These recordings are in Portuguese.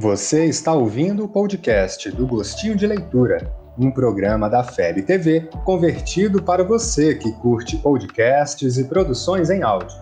Você está ouvindo o podcast do Gostinho de Leitura, um programa da FEB TV convertido para você que curte podcasts e produções em áudio.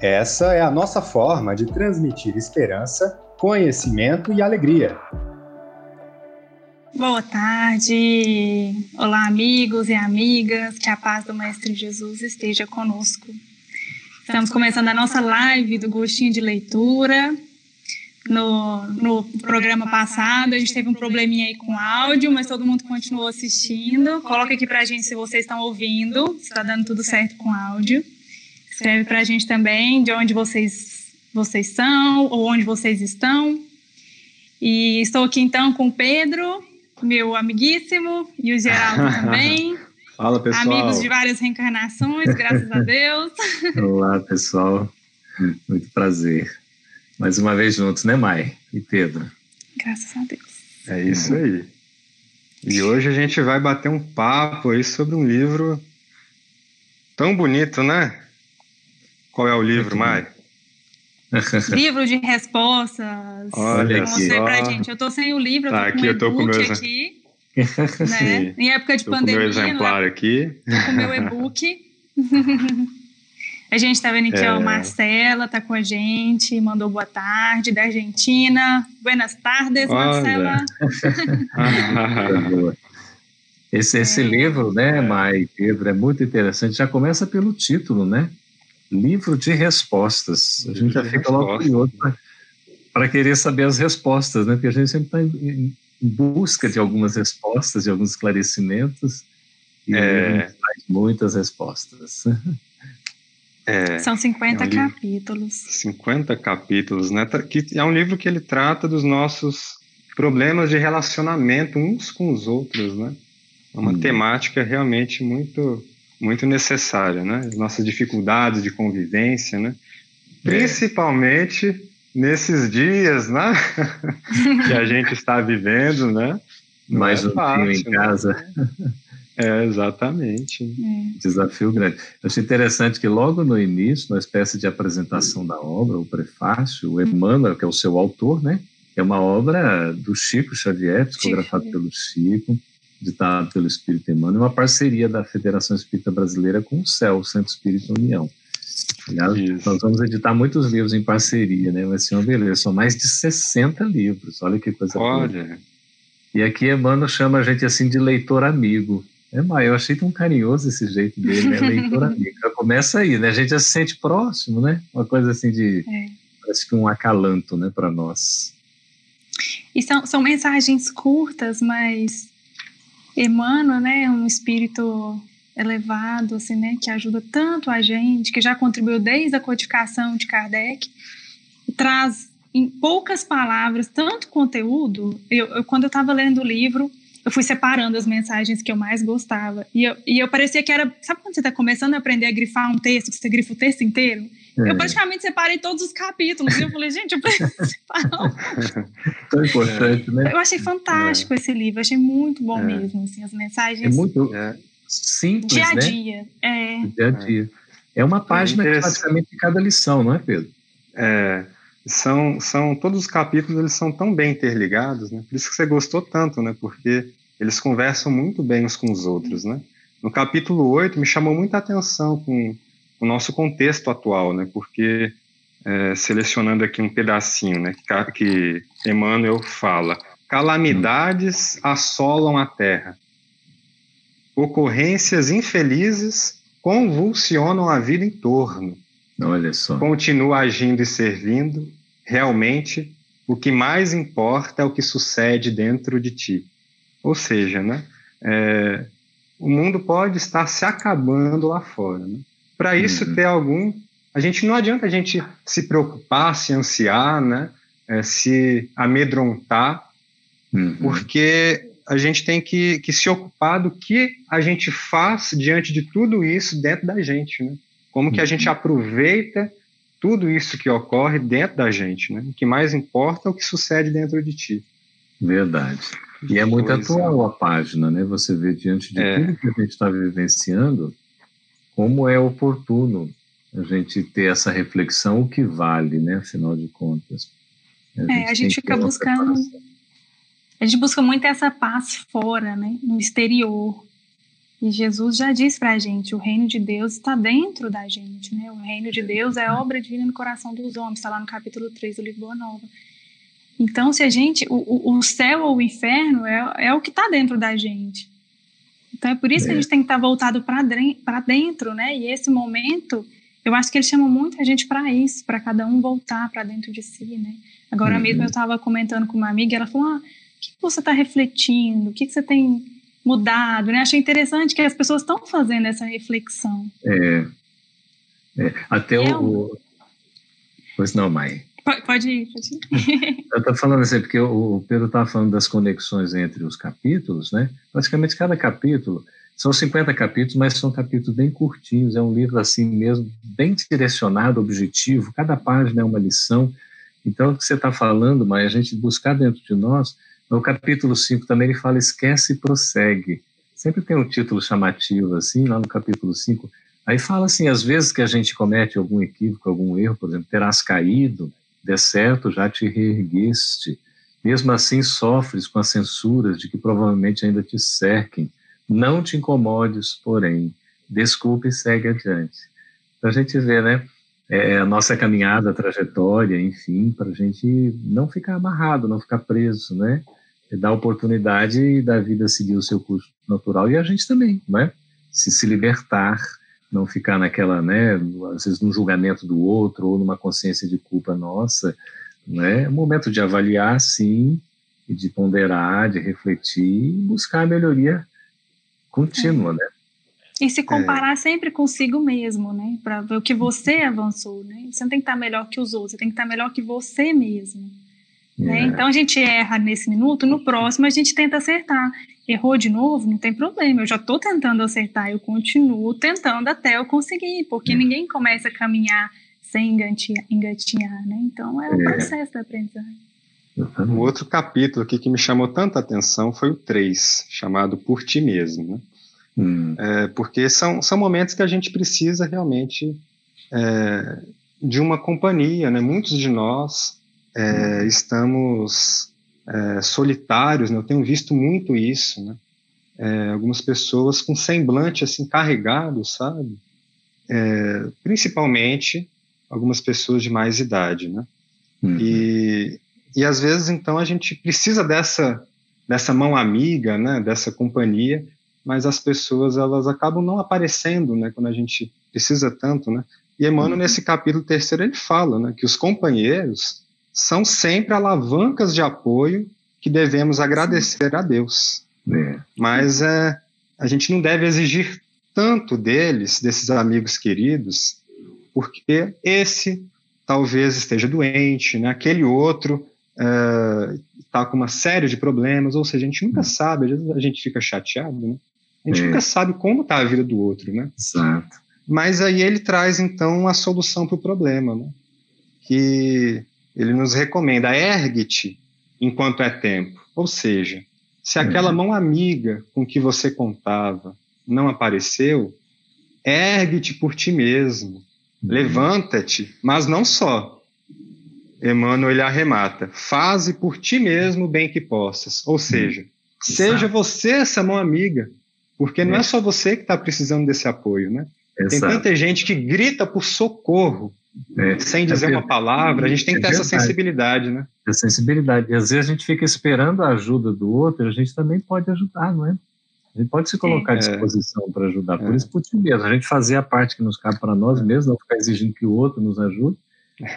Essa é a nossa forma de transmitir esperança, conhecimento e alegria. Boa tarde! Olá, amigos e amigas, que a paz do Mestre Jesus esteja conosco. Estamos começando a nossa live do Gostinho de Leitura. No, no programa passado, a gente teve um probleminha aí com áudio, mas todo mundo continuou assistindo. Coloca aqui pra gente se vocês estão ouvindo, se está dando tudo certo com áudio. Escreve pra gente também de onde vocês, vocês são ou onde vocês estão. E estou aqui então com o Pedro, meu amiguíssimo, e o Geraldo também. Fala, pessoal. Amigos de várias reencarnações, graças a Deus. Olá, pessoal. Muito prazer. Mais uma vez juntos, né, Mai e Pedro? Graças a Deus. É isso aí. E hoje a gente vai bater um papo aí sobre um livro tão bonito, né? Qual é o livro, Mai? livro de respostas. Olha aqui. pra gente. Eu tô sem o livro, eu tá, tô aqui, com o eu tô com e-book meus... aqui. né? Em época de tô pandemia. Com meu exemplar né? aqui. Tô com o meu e-book. a gente tá vendo aqui, É. ó, Marcela tá com a gente, mandou boa tarde, da Argentina. Buenas tardes, Olha. Marcela. Esse, esse livro, né, Mai Pedro, é muito interessante. Já começa pelo título, né? Livro de respostas. A gente já fica logo respostas. curioso para querer saber as respostas, né? Porque a gente sempre está em, em busca de algumas respostas, de alguns esclarecimentos. E É. muitas respostas. É, São 50 É um capítulos. 50 capítulos, né? Que é um livro que ele trata dos nossos problemas de relacionamento uns com os outros, né? É uma Hum. temática realmente muito muito necessária, né? As nossas dificuldades de convivência, né? Principalmente nesses dias, né? que a gente está vivendo, né? Não Mais é um fácil, em né? É, exatamente. É. Desafio grande. Eu achei interessante que logo no início, na espécie de apresentação da obra, o prefácio, o Emmanuel, que é o seu autor, né? É uma obra do Chico Xavier, psicografado Xavier. pelo Chico, ditado pelo Espírito Emmanuel, uma parceria da Federação Espírita Brasileira com o CEL, o Centro Espírita União. Aliás, Isso. nós vamos editar muitos livros em parceria, né? Vai ser uma beleza. São mais de 60 livros. Olha que coisa boa. Olha, E aqui Emmanuel chama a gente assim de leitor amigo. É, mas eu achei tão carinhoso esse jeito dele, né? Leitor amigo. Já começa aí, né? A gente já se sente próximo, né? Uma coisa assim de. É. Parece que um acalanto, né, para nós. E são, são mensagens curtas, mas Emmanuel, né, um espírito elevado, assim, né, que ajuda tanto a gente, que já contribuiu desde a codificação de Kardec, traz em poucas palavras tanto conteúdo. Eu, eu- quando eu estava lendo o livro, eu fui separando as mensagens que eu mais gostava. E eu, e eu parecia que era. Sabe quando você está começando a aprender a grifar um texto, que você grifa o texto inteiro? É, Eu praticamente separei todos os capítulos. E eu falei, gente, eu preciso separar tão importante, né? eu achei fantástico esse livro, achei muito bom É. mesmo, assim, as mensagens É muito é, simples, dia a né? dia. É, dia a dia. É uma página que interessante. praticamente de cada lição, não é, Pedro? É, são, são todos os capítulos eles são tão bem interligados, né? Por isso que você gostou tanto, né? Porque eles conversam muito bem uns com os outros, né? No capítulo 8 me chamou muita atenção com o nosso contexto atual, né? Porque é, selecionando aqui um pedacinho, né? Que, Emmanuel fala: calamidades assolam a terra, ocorrências infelizes convulsionam a vida em torno Olha só. continua agindo e servindo, realmente o que mais importa é o que sucede dentro de ti. Ou seja, né, é, o mundo pode estar se acabando lá fora. Né? Para isso Uhum. ter algum, a gente não adianta a gente se preocupar, se ansiar, né, é, se amedrontar, Uhum. porque a gente tem que, que se ocupar do que a gente faz diante de tudo isso dentro da gente, né? Como que a gente aproveita tudo isso que ocorre dentro da gente, né? O que mais importa é o que sucede dentro de ti. Verdade. E é muito Pois é. atual a página, né? Você vê diante de É. tudo que a gente está vivenciando, como é oportuno a gente ter essa reflexão, o que vale, né? Afinal de contas. A gente, é, a gente fica buscando. A gente busca muito essa paz fora, né? No exterior. E Jesus já diz para a gente: o reino de Deus está dentro da gente, né? O reino de Deus é obra divina no coração dos homens, está lá no capítulo 3 do livro Boa Nova. Então, se a gente. O, o céu ou o inferno é, é o que está dentro da gente. Então, é por isso é. que a é. gente tem que estar tá voltado para dentro, né? E esse momento, eu acho que ele chama muito a gente para isso, para cada um voltar para dentro de si, né? Agora uhum. mesmo eu estava comentando com uma amiga, ela falou: ah, o que você está refletindo? O que, você tem mudado, né? Achei interessante que as pessoas estão fazendo essa reflexão. É. é. Até é o. Pois não, mãe. Pode, ir, pode ir. Eu estou falando assim, porque o Pedro estava falando das conexões entre os capítulos, né? Praticamente cada capítulo, são 50 capítulos, mas são capítulos bem curtinhos, é um livro assim mesmo, bem direcionado, objetivo, cada página é uma lição. Então, o que você está falando, mas a gente buscar dentro de nós no capítulo 5 também ele fala esquece e prossegue. Sempre tem um título chamativo assim, lá no capítulo 5. Aí fala assim, às vezes que a gente comete algum equívoco, algum erro, por exemplo, terás caído, de certo, já te reergueste. Mesmo assim sofres com as censuras de que provavelmente ainda te cerquem. Não te incomodes, porém, desculpe e segue adiante. Então a gente vê, né? é, a nossa caminhada, a trajetória, enfim, para a gente não ficar amarrado, não ficar preso, né? dar oportunidade da vida seguir o seu curso natural e a gente também, né? Se se libertar, não ficar naquela, né? Às vezes num julgamento do outro ou numa consciência de culpa nossa, né? É um momento de avaliar, sim, e de ponderar, de refletir e buscar a melhoria contínua, é. né? E se comparar é. sempre consigo mesmo, né? Para ver o que você avançou, né? Você não tem que estar melhor que os outros, você tem que estar melhor que você mesmo. Né? É. Então a gente erra nesse minuto, no próximo a gente tenta acertar. Errou de novo, não tem problema, eu já estou tentando acertar, eu continuo tentando até eu conseguir, porque é. ninguém começa a caminhar sem engatinhar, engatinhar né? Então é o um é. processo da aprendizagem. Um outro capítulo aqui que me chamou tanta atenção foi o 3, chamado Por Ti Mesmo, né? Hum. É, porque são, são momentos que a gente precisa realmente é, de uma companhia, né? Muitos de nós é, hum. estamos é, solitários, né? eu tenho visto muito isso, né? É, algumas pessoas com semblante assim carregado, sabe? É, principalmente algumas pessoas de mais idade, né? Uhum. E, e às vezes então a gente precisa dessa dessa mão amiga, né? Dessa companhia mas as pessoas elas acabam não aparecendo, né, quando a gente precisa tanto, né? E Emmanuel, uhum. nesse capítulo terceiro, ele fala né, que os companheiros são sempre alavancas de apoio que devemos agradecer a Deus. É. Mas é, a gente não deve exigir tanto deles, desses amigos queridos, porque esse talvez esteja doente, né? aquele outro está é, com uma série de problemas, ou seja, a gente nunca sabe, às vezes a gente fica chateado, né? A gente é. nunca sabe como está a vida do outro, né? Exato. Mas aí ele traz, então, a solução para o problema, né? Que ele nos recomenda, ergue-te enquanto é tempo. Ou seja, se aquela é. mão amiga com que você contava não apareceu, ergue-te por ti mesmo. Uhum. Levanta-te, mas não só. Emmanuel ele arremata, faze por ti mesmo o bem que possas. Ou seja, Exato. seja você essa mão amiga porque não é, é só você que está precisando desse apoio, né? Tem tanta gente que grita por socorro é. sem dizer é uma palavra. A gente tem que ter essa sensibilidade, né? Essa sensibilidade. E às vezes a gente fica esperando a ajuda do outro, a gente também pode ajudar, não é? A gente pode se colocar à é. disposição para ajudar. Por é. isso, por ti mesmo. A gente fazer a parte que nos cabe para nós mesmos, não ficar exigindo que o outro nos ajude.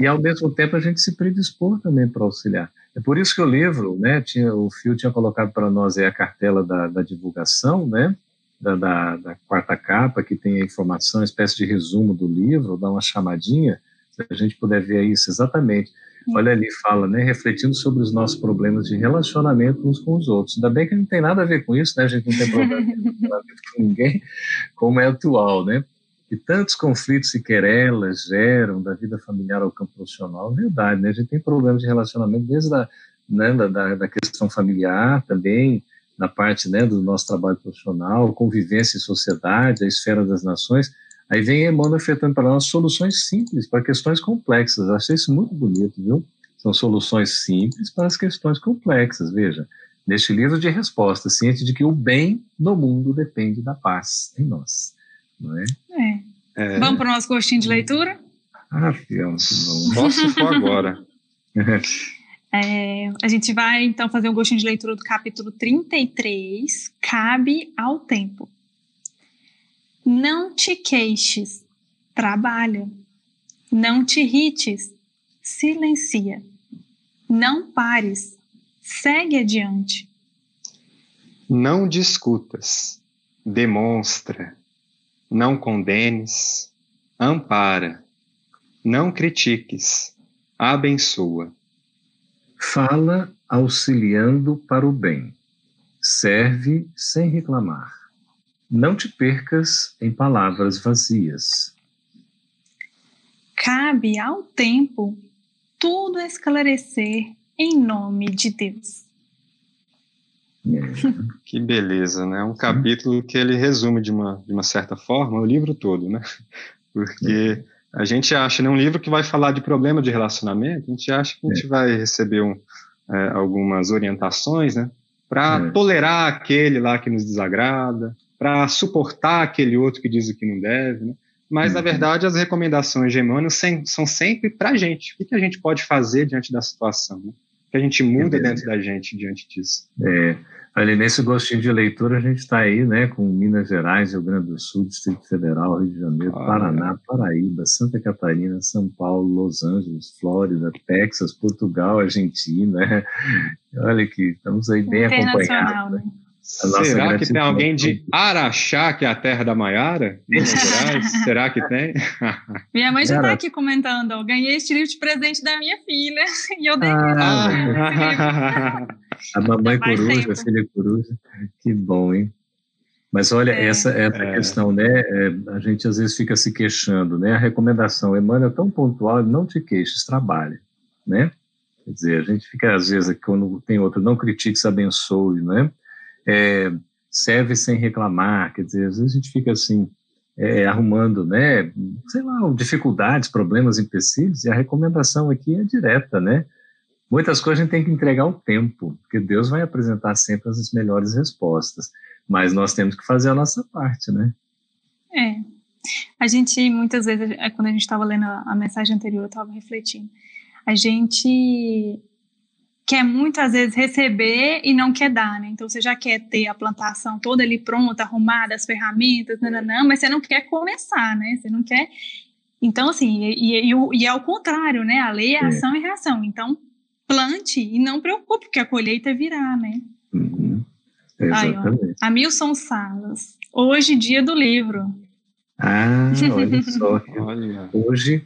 E, ao mesmo tempo, a gente se predispor também para auxiliar. É por isso que o livro, né, tinha, o Fio tinha colocado para nós aí a cartela da, da divulgação, né, da, da, da, quarta capa, que tem a informação, uma espécie de resumo do livro, dá uma chamadinha, se a gente puder ver isso exatamente. Olha ali, fala, né, refletindo sobre os nossos problemas de relacionamento uns com os outros. Ainda bem que não tem nada a ver com isso, né, a gente não tem problema de relacionamento com ninguém, como é atual, né? E tantos conflitos e querelas geram da vida familiar ao campo profissional, verdade, né? A gente tem problemas de relacionamento desde a, né, da, da questão familiar também, na parte né, do nosso trabalho profissional, convivência em sociedade, a esfera das nações, aí vem Emmanuel ofertando para nós soluções simples para questões complexas. Achei isso muito bonito, viu? São soluções simples para as questões complexas. Veja, neste livro de respostas, ciente de que o bem no mundo depende da paz em nós. Não é? é. é. Vamos para o nosso gostinho de leitura? Ah, vamos. Posso for agora. É, a gente vai então fazer um gostinho de leitura do capítulo 33, Cabe ao Tempo. Não te queixes, trabalha. Não te irrites, silencia. Não pares, segue adiante. Não discutas, demonstra. Não condenes, ampara. Não critiques, abençoa Fala auxiliando para o bem. Serve sem reclamar. Não te percas em palavras vazias. Cabe ao tempo tudo esclarecer em nome de Deus. É. Que beleza, né? Um capítulo que ele resume de uma, de uma certa forma o livro todo, né? Porque é a gente acha, né, um livro que vai falar de problema de relacionamento, a gente acha que a gente é. vai receber um, é, algumas orientações, né, para é. tolerar aquele lá que nos desagrada, para suportar aquele outro que diz o que não deve, né? Mas, uhum. na verdade, as recomendações de Emmanuel são sempre para a gente. O que, a gente pode fazer diante da situação? Né? Que a gente muda dentro da gente diante disso? É, Ali nesse gostinho de leitura, a gente está aí, né, com Minas Gerais, Rio Grande do Sul, Distrito Federal, Rio de Janeiro, ah, Paraná, é. Paraíba, Santa Catarina, São Paulo, Los Angeles, Flórida, Texas, Portugal, Argentina. Olha que estamos aí bem acompanhados. Né? Será que tem alguém de Araxá, que é a terra da Maiara? Será que tem? minha mãe já está aqui comentando, ó, ganhei este livro de presente da minha filha e eu dei ah. A mamãe coruja, a filha coruja. Que bom, hein? Mas olha, é. essa, essa é. questão, né? É, a gente às vezes fica se queixando, né? A recomendação, Emmanuel é tão pontual, não te queixes, trabalhe, né? Quer dizer, a gente fica às vezes, quando tem outro, não critique, se abençoe, né? É, serve sem reclamar, quer dizer, às vezes a gente fica assim, é, arrumando, né, sei lá, dificuldades, problemas, empecilhos, e a recomendação aqui é direta, né, Muitas coisas a gente tem que entregar o tempo, porque Deus vai apresentar sempre as melhores respostas, mas nós temos que fazer a nossa parte, né? É. A gente, muitas vezes, é, quando a gente estava lendo a, mensagem anterior, eu estava refletindo, a gente quer muitas vezes receber e não quer dar, né? Então você já quer ter a plantação toda ali pronta, arrumada, as ferramentas, nananã, mas você não quer começar, né? Você não quer. Então, assim, e, e, e, e é ao contrário, né? A lei é, é ação e reação. Então, plante e não preocupe, porque a colheita virá, né? Uhum. Exatamente. Aí, Amilson Salas, hoje dia do livro. Ah, olha só. olha. Hoje,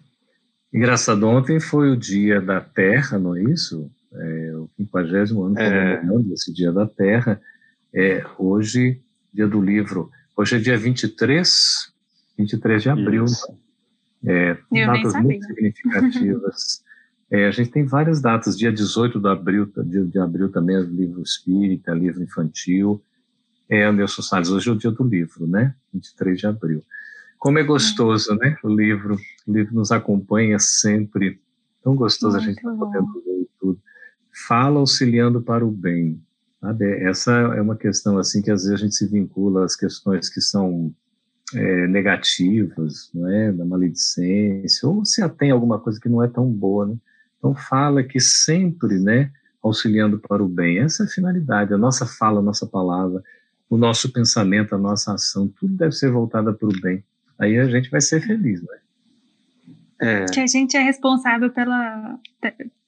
engraçado, ontem foi o dia da Terra, não é isso? É, o 50 ano é. comemorando esse dia da Terra. É, hoje, dia do livro. Hoje é dia 23, 23 de abril. Isso. É, datas muito significativas. É, a gente tem várias datas, dia 18 de abril, dia de abril também é livro espírita, livro infantil. É, Anderson Salles, hoje é o dia do livro, né? 23 de abril. Como é gostoso, né? O livro, o livro nos acompanha sempre. Tão gostoso Muito a gente estar tá podendo ler. Fala auxiliando para o bem. Sabe? Essa é uma questão assim que às vezes a gente se vincula às questões que são é, negativas, não é? Da maledicência, ou se a alguma coisa que não é tão boa, né? Então fala que sempre, né, auxiliando para o bem. Essa é a finalidade. A nossa fala, a nossa palavra, o nosso pensamento, a nossa ação, tudo deve ser voltada para o bem. Aí a gente vai ser feliz, né? É. Que a gente é responsável pela,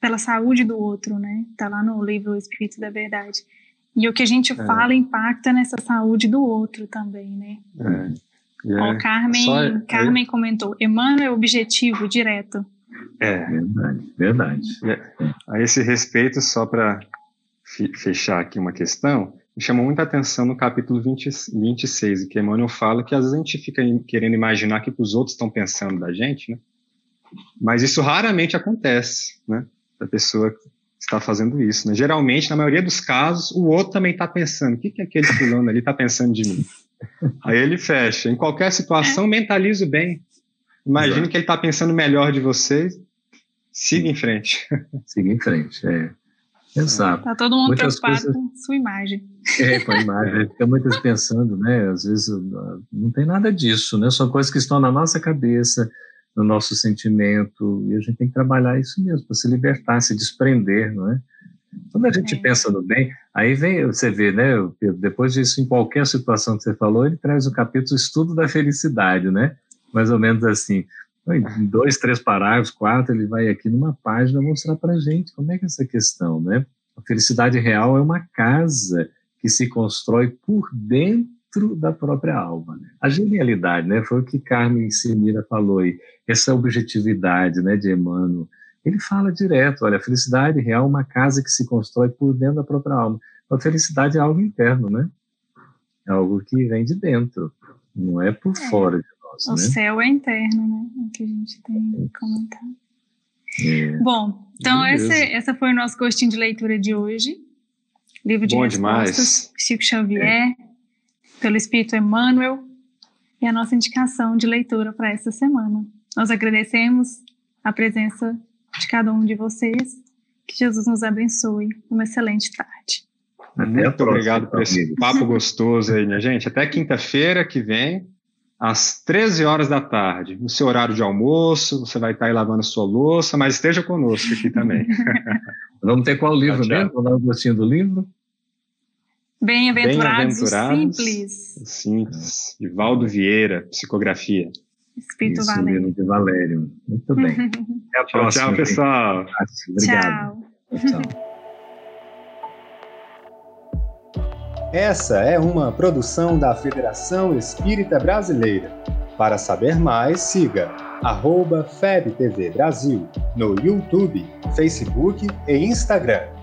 pela saúde do outro, né? Tá lá no livro O Espírito da Verdade. E o que a gente é. fala impacta nessa saúde do outro também, né? É. Ó, Carmen, Só, Carmen comentou, Emmanuel é objetivo direto. É. Verdade, verdade. A esse respeito, só para fechar aqui uma questão, me chamou muita atenção no capítulo 20, 26, em que Emmanuel fala que às vezes a gente fica querendo imaginar o que os outros estão pensando da gente, né? Mas isso raramente acontece, né? A pessoa está fazendo isso, né? Geralmente, na maioria dos casos, o outro também está pensando, o que, que aquele fulano ali está pensando de mim? Aí ele fecha. Em qualquer situação, mentalizo bem. Imagine que ele está pensando melhor de vocês siga em frente. Siga em frente, é. Exato. Tá todo mundo muitas preocupado coisas... com sua imagem. É, com a imagem. Fica muitas pensando, né? Às vezes não tem nada disso, né? São coisas que estão na nossa cabeça, no nosso sentimento, e a gente tem que trabalhar isso mesmo, para se libertar, se desprender, não é? Quando a gente é. pensa no bem, aí vem, você vê, né, Pedro, depois disso, em qualquer situação que você falou, ele traz o capítulo Estudo da Felicidade, né? Mais ou menos assim. Em dois, três parágrafos, quatro, ele vai aqui numa página mostrar para gente como é que é essa questão, né? A felicidade real é uma casa que se constrói por dentro da própria alma. Né? A genialidade, né? Foi o que Carmen Simira falou aí, essa objetividade, né, de Emmanuel. Ele fala direto, olha, a felicidade real é uma casa que se constrói por dentro da própria alma. A felicidade é algo interno, né? É algo que vem de dentro, não é por é. fora de nós, o né? céu é interno, né? É o que a gente tem comentado. É. Bom, então essa, essa foi o nosso gostinho de leitura de hoje. Livro de Bom respostas, demais. Chico Xavier, é. Pelo Espírito Emmanuel, e a nossa indicação de leitura para essa semana. Nós agradecemos a presença de cada um de vocês. Que Jesus nos abençoe. Uma excelente tarde. Até Muito obrigado por esse papo gostoso aí, minha gente. Até quinta-feira que vem às 13 horas da tarde, no seu horário de almoço, você vai estar aí lavando sua louça, mas esteja conosco aqui também. Vamos ter qual livro mesmo? Vamos dar um gostinho do livro? Bem-aventurados, Bem simples. Simples, de Valdo Vieira, psicografia. Espírito Isso, Valério. de Valério. Muito bem. Até a próxima. Tchau, pessoal. Obrigado. Tchau. tchau. Essa é uma produção da Federação Espírita Brasileira. Para saber mais, siga arroba FebTV Brasil no YouTube, Facebook e Instagram.